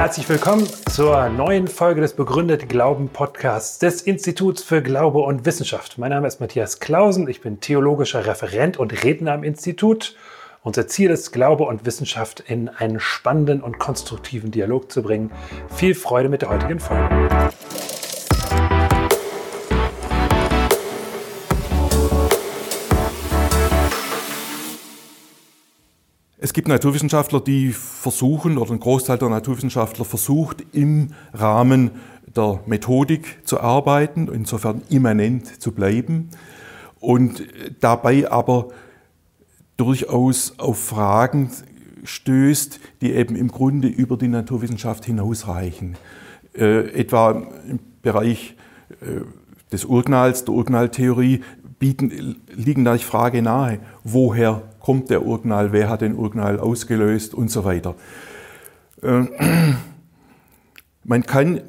Herzlich willkommen zur neuen Folge des Begründet Glauben Podcasts des Instituts für Glaube und Wissenschaft. Mein Name ist Matthias Klausen, ich bin theologischer Referent und Redner am Institut. Unser Ziel ist, Glaube und Wissenschaft in einen spannenden und konstruktiven Dialog zu bringen. Viel Freude mit der heutigen Folge. Es gibt Naturwissenschaftler, die versuchen, oder ein Großteil der Naturwissenschaftler versucht, im Rahmen der Methodik zu arbeiten, insofern immanent zu bleiben und dabei aber durchaus auf Fragen stößt, die eben im Grunde über die Naturwissenschaft hinausreichen. Äh, etwa im Bereich äh, des Urknalls, der Urknalltheorie, bieten, liegen da die Frage nahe, woher kommt der Urknall, wer hat den Urknall ausgelöst und so weiter. Äh, man kann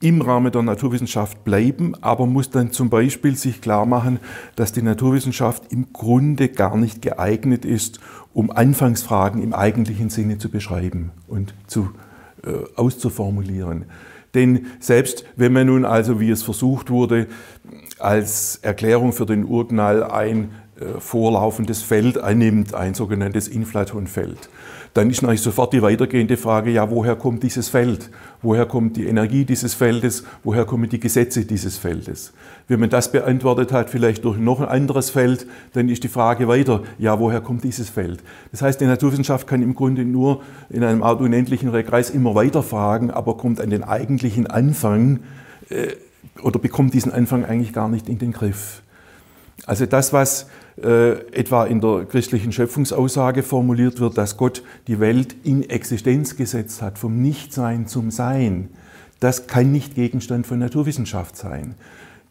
im Rahmen der Naturwissenschaft bleiben, aber muss dann zum Beispiel sich klar machen, dass die Naturwissenschaft im Grunde gar nicht geeignet ist, um Anfangsfragen im eigentlichen Sinne zu beschreiben und zu, äh, auszuformulieren. Denn selbst wenn man nun also, wie es versucht wurde, als Erklärung für den Urknall ein vorlaufendes Feld annimmt, ein sogenanntes Inflatonfeld. Dann ist natürlich sofort die weitergehende Frage, ja, woher kommt dieses Feld? Woher kommt die Energie dieses Feldes? Woher kommen die Gesetze dieses Feldes? Wenn man das beantwortet hat, vielleicht durch noch ein anderes Feld, dann ist die Frage weiter, ja, woher kommt dieses Feld? Das heißt, die Naturwissenschaft kann im Grunde nur in einem Art unendlichen Rekreis immer weiter fragen, aber kommt an den eigentlichen Anfang äh, oder bekommt diesen Anfang eigentlich gar nicht in den Griff. Also das, was äh, etwa in der christlichen Schöpfungsaussage formuliert wird, dass Gott die Welt in Existenz gesetzt hat, vom Nichtsein zum Sein, das kann nicht Gegenstand von Naturwissenschaft sein.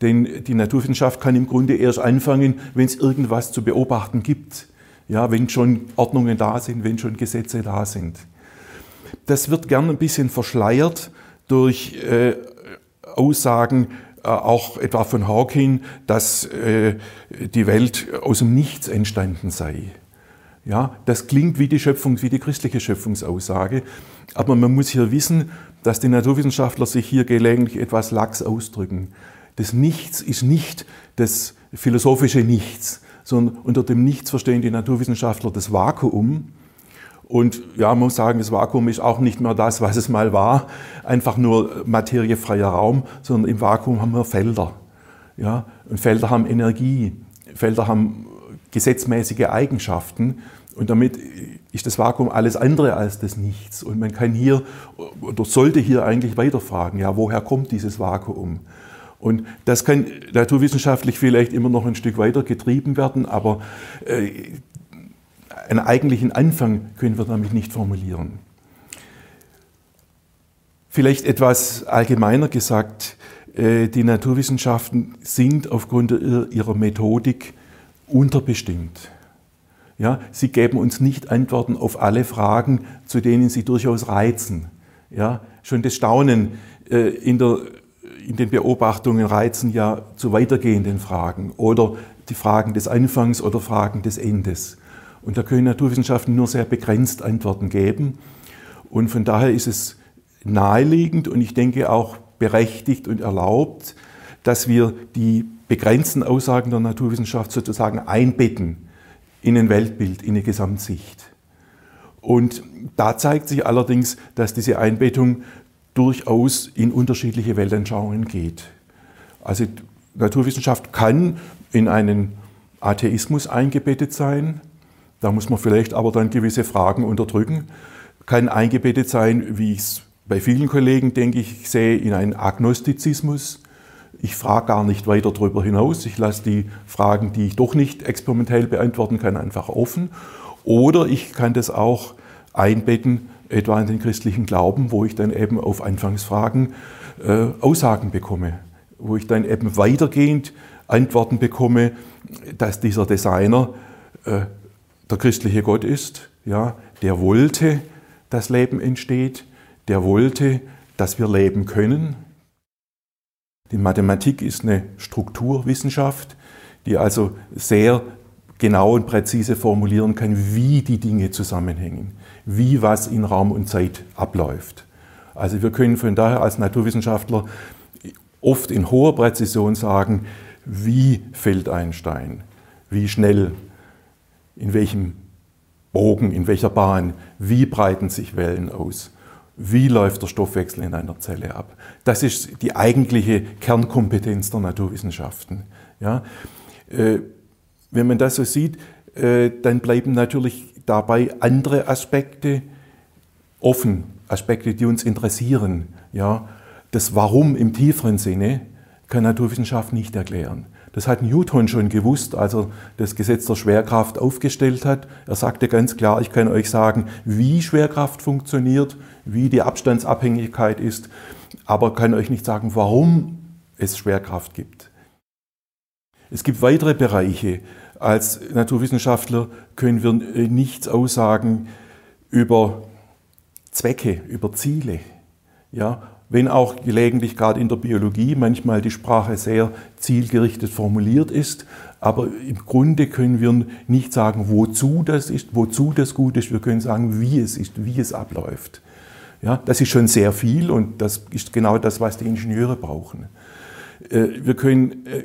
Denn die Naturwissenschaft kann im Grunde erst anfangen, wenn es irgendwas zu beobachten gibt. Ja, wenn schon Ordnungen da sind, wenn schon Gesetze da sind. Das wird gern ein bisschen verschleiert durch äh, Aussagen, auch etwa von Hawking, dass äh, die Welt aus dem Nichts entstanden sei. Ja, das klingt wie die Schöpfung, wie die christliche Schöpfungsaussage, aber man muss hier wissen, dass die Naturwissenschaftler sich hier gelegentlich etwas lax ausdrücken. Das Nichts ist nicht das philosophische Nichts, sondern unter dem Nichts verstehen die Naturwissenschaftler das Vakuum, und ja, man muss sagen, das Vakuum ist auch nicht mehr das, was es mal war, einfach nur materiefreier Raum, sondern im Vakuum haben wir Felder. Ja? Und Felder haben Energie, Felder haben gesetzmäßige Eigenschaften und damit ist das Vakuum alles andere als das Nichts. Und man kann hier oder sollte hier eigentlich weiterfragen, ja, woher kommt dieses Vakuum? Und das kann naturwissenschaftlich vielleicht immer noch ein Stück weiter getrieben werden, aber äh, einen eigentlichen Anfang können wir damit nicht formulieren. Vielleicht etwas allgemeiner gesagt, äh, die Naturwissenschaften sind aufgrund ihrer Methodik unterbestimmt. Ja, sie geben uns nicht Antworten auf alle Fragen, zu denen sie durchaus reizen. Ja, schon das Staunen äh, in, der, in den Beobachtungen reizen ja zu weitergehenden Fragen oder die Fragen des Anfangs oder Fragen des Endes. Und da können Naturwissenschaften nur sehr begrenzt Antworten geben. Und von daher ist es naheliegend und ich denke auch berechtigt und erlaubt, dass wir die begrenzten Aussagen der Naturwissenschaft sozusagen einbetten in ein Weltbild, in eine Gesamtsicht. Und da zeigt sich allerdings, dass diese Einbettung durchaus in unterschiedliche Weltanschauungen geht. Also Naturwissenschaft kann in einen Atheismus eingebettet sein, da muss man vielleicht aber dann gewisse Fragen unterdrücken. Kann eingebettet sein, wie ich es bei vielen Kollegen, denke ich, sehe, in einen Agnostizismus. Ich frage gar nicht weiter darüber hinaus. Ich lasse die Fragen, die ich doch nicht experimentell beantworten kann, einfach offen. Oder ich kann das auch einbetten, etwa in den christlichen Glauben, wo ich dann eben auf Anfangsfragen äh, Aussagen bekomme. Wo ich dann eben weitergehend Antworten bekomme, dass dieser Designer äh, der christliche Gott ist, ja, der wollte, dass Leben entsteht, der wollte, dass wir leben können. Die Mathematik ist eine Strukturwissenschaft, die also sehr genau und präzise formulieren kann, wie die Dinge zusammenhängen, wie was in Raum und Zeit abläuft. Also wir können von daher als Naturwissenschaftler oft in hoher Präzision sagen, wie fällt ein Stein, wie schnell, in welchem Bogen, in welcher Bahn, wie breiten sich Wellen aus, wie läuft der Stoffwechsel in einer Zelle ab. Das ist die eigentliche Kernkompetenz der Naturwissenschaften. Ja? Äh, wenn man das so sieht, äh, dann bleiben natürlich dabei andere Aspekte offen, Aspekte, die uns interessieren. Ja? Das Warum im tieferen Sinne kann Naturwissenschaft nicht erklären. Das hat Newton schon gewusst, als er das Gesetz der Schwerkraft aufgestellt hat. Er sagte ganz klar, ich kann euch sagen, wie Schwerkraft funktioniert, wie die Abstandsabhängigkeit ist, aber kann euch nicht sagen, warum es Schwerkraft gibt. Es gibt weitere Bereiche. Als Naturwissenschaftler können wir nichts aussagen über Zwecke, über Ziele. Ja, wenn auch gelegentlich gerade in der Biologie manchmal die Sprache sehr zielgerichtet formuliert ist, aber im Grunde können wir nicht sagen, wozu das ist, wozu das gut ist. Wir können sagen, wie es ist, wie es abläuft. Ja, das ist schon sehr viel und das ist genau das, was die Ingenieure brauchen. Äh, wir können äh,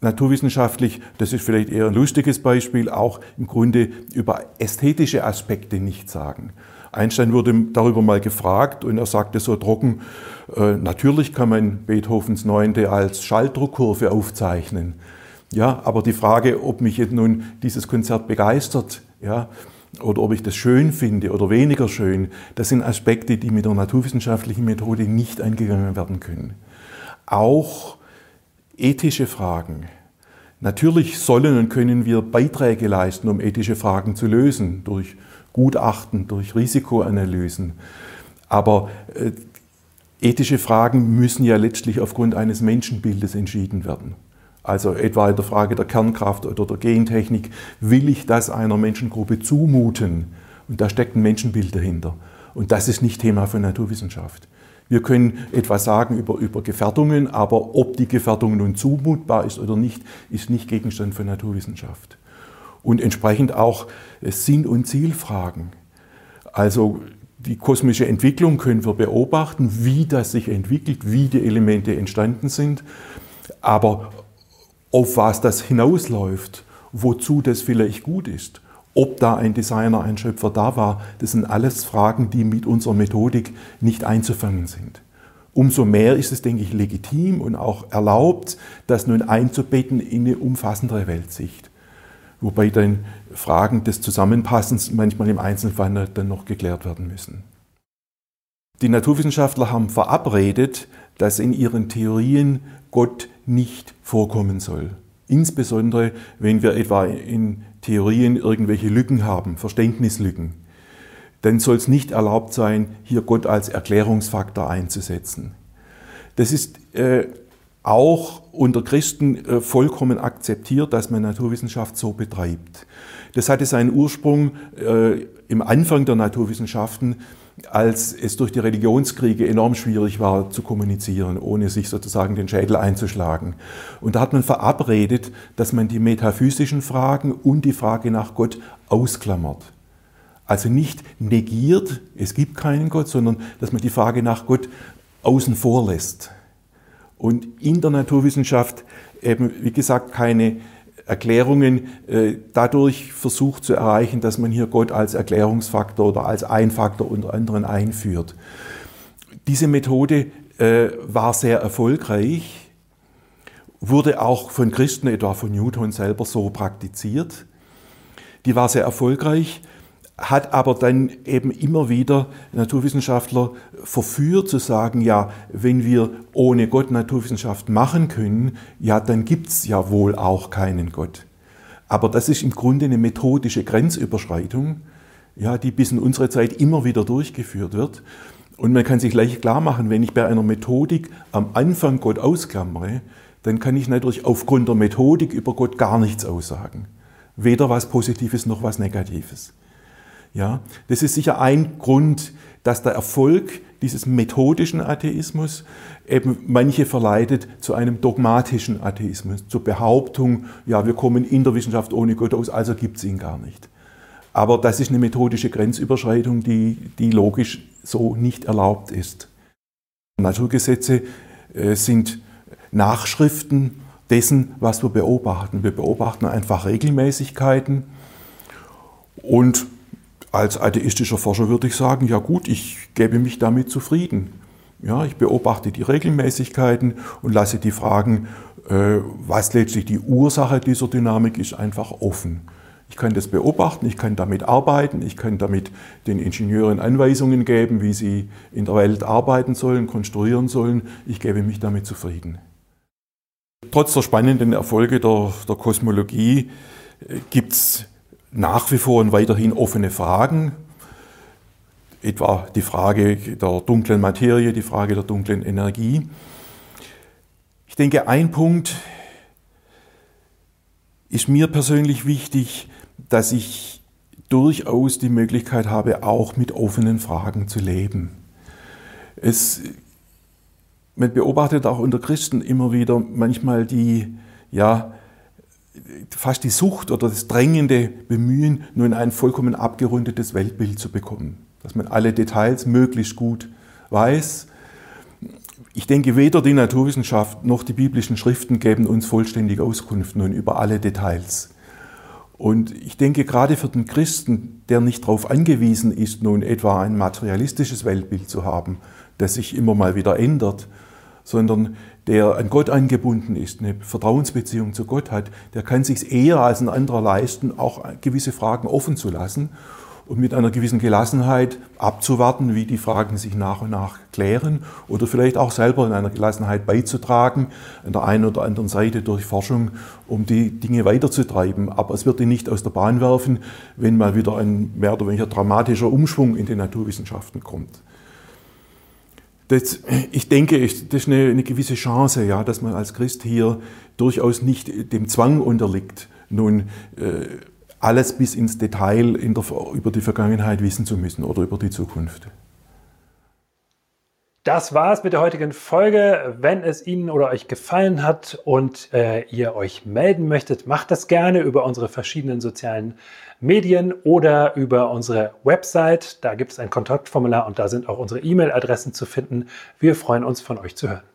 naturwissenschaftlich, das ist vielleicht eher ein lustiges Beispiel, auch im Grunde über ästhetische Aspekte nicht sagen. Einstein wurde darüber mal gefragt und er sagte so trocken, äh, natürlich kann man Beethovens Neunte als Schalldruckkurve aufzeichnen. Ja, aber die Frage, ob mich jetzt nun dieses Konzert begeistert, ja, oder ob ich das schön finde oder weniger schön, das sind Aspekte, die mit der naturwissenschaftlichen Methode nicht eingegangen werden können. Auch ethische Fragen. Natürlich sollen und können wir Beiträge leisten, um ethische Fragen zu lösen, durch Gutachten, durch Risikoanalysen. Aber äh, ethische Fragen müssen ja letztlich aufgrund eines Menschenbildes entschieden werden. Also etwa in der Frage der Kernkraft oder der Gentechnik, will ich das einer Menschengruppe zumuten? Und da steckt ein Menschenbild dahinter. Und das ist nicht Thema von Naturwissenschaft. Wir können etwas sagen über, über Gefährdungen, aber ob die Gefährdung nun zumutbar ist oder nicht, ist nicht Gegenstand von Naturwissenschaft. Und entsprechend auch Sinn- und Zielfragen. Also die kosmische Entwicklung können wir beobachten, wie das sich entwickelt, wie die Elemente entstanden sind. Aber auf was das hinausläuft, wozu das vielleicht gut ist, ob da ein Designer, ein Schöpfer da war, das sind alles Fragen, die mit unserer Methodik nicht einzufangen sind. Umso mehr ist es, denke ich, legitim und auch erlaubt, das nun einzubetten in eine umfassendere Weltsicht. Wobei dann Fragen des Zusammenpassens manchmal im Einzelfall dann noch geklärt werden müssen. Die Naturwissenschaftler haben verabredet, dass in ihren Theorien Gott nicht vorkommen soll. Insbesondere, wenn wir etwa in Theorien irgendwelche Lücken haben, Verständnislücken, dann soll es nicht erlaubt sein, hier Gott als Erklärungsfaktor einzusetzen. Das ist äh, auch unter Christen äh, vollkommen akzeptiert, dass man Naturwissenschaft so betreibt. Das hatte seinen Ursprung äh, im Anfang der Naturwissenschaften als es durch die Religionskriege enorm schwierig war zu kommunizieren, ohne sich sozusagen den Schädel einzuschlagen. Und da hat man verabredet, dass man die metaphysischen Fragen und die Frage nach Gott ausklammert. Also nicht negiert, es gibt keinen Gott, sondern dass man die Frage nach Gott außen vor lässt. Und in der Naturwissenschaft eben, wie gesagt, keine Erklärungen äh, dadurch versucht zu erreichen, dass man hier Gott als Erklärungsfaktor oder als Einfaktor unter anderem einführt. Diese Methode äh, war sehr erfolgreich, wurde auch von Christen, etwa von Newton selber, so praktiziert. Die war sehr erfolgreich hat aber dann eben immer wieder Naturwissenschaftler verführt zu sagen, ja, wenn wir ohne Gott Naturwissenschaft machen können, ja, dann gibt es ja wohl auch keinen Gott. Aber das ist im Grunde eine methodische Grenzüberschreitung, ja, die bis in unsere Zeit immer wieder durchgeführt wird. Und man kann sich gleich klar machen, wenn ich bei einer Methodik am Anfang Gott ausklammere, dann kann ich natürlich aufgrund der Methodik über Gott gar nichts aussagen. Weder was Positives noch was Negatives. Ja, das ist sicher ein Grund, dass der Erfolg dieses methodischen Atheismus eben manche verleitet zu einem dogmatischen Atheismus, zur Behauptung, ja, wir kommen in der Wissenschaft ohne Gott aus, also gibt es ihn gar nicht. Aber das ist eine methodische Grenzüberschreitung, die, die logisch so nicht erlaubt ist. Naturgesetze äh, sind Nachschriften dessen, was wir beobachten. Wir beobachten einfach Regelmäßigkeiten und als atheistischer Forscher würde ich sagen, ja gut, ich gebe mich damit zufrieden. Ja, ich beobachte die Regelmäßigkeiten und lasse die Fragen, äh, was letztlich die Ursache dieser Dynamik ist, einfach offen. Ich kann das beobachten, ich kann damit arbeiten, ich kann damit den Ingenieuren Anweisungen geben, wie sie in der Welt arbeiten sollen, konstruieren sollen. Ich gebe mich damit zufrieden. Trotz der spannenden Erfolge der, der Kosmologie äh, gibt es nach wie vor und weiterhin offene Fragen, etwa die Frage der dunklen Materie, die Frage der dunklen Energie. Ich denke, ein Punkt ist mir persönlich wichtig, dass ich durchaus die Möglichkeit habe, auch mit offenen Fragen zu leben. Es, man beobachtet auch unter Christen immer wieder manchmal die, ja, fast die Sucht oder das drängende Bemühen, nur in ein vollkommen abgerundetes Weltbild zu bekommen. Dass man alle Details möglichst gut weiß. Ich denke, weder die Naturwissenschaft noch die biblischen Schriften geben uns vollständige Auskunft nun über alle Details. Und ich denke, gerade für den Christen, der nicht darauf angewiesen ist, nun etwa ein materialistisches Weltbild zu haben, das sich immer mal wieder ändert, sondern der an Gott angebunden ist, eine Vertrauensbeziehung zu Gott hat, der kann sich eher als ein anderer leisten, auch gewisse Fragen offen zu lassen und mit einer gewissen Gelassenheit abzuwarten, wie die Fragen sich nach und nach klären oder vielleicht auch selber in einer Gelassenheit beizutragen, an der einen oder anderen Seite durch Forschung, um die Dinge weiterzutreiben. Aber es wird ihn nicht aus der Bahn werfen, wenn mal wieder ein mehr oder weniger dramatischer Umschwung in den Naturwissenschaften kommt. Das, ich denke, das ist eine, eine, gewisse Chance, ja, dass man als Christ hier durchaus nicht dem Zwang unterliegt, nun äh, alles bis ins Detail der, über die Vergangenheit wissen zu müssen oder über die Zukunft. Das war es mit der heutigen Folge. Wenn es Ihnen oder euch gefallen hat und äh, ihr euch melden möchtet, macht das gerne über unsere verschiedenen sozialen Medien oder über unsere Website. Da gibt es ein Kontaktformular und da sind auch unsere E-Mail-Adressen zu finden. Wir freuen uns, von euch zu hören.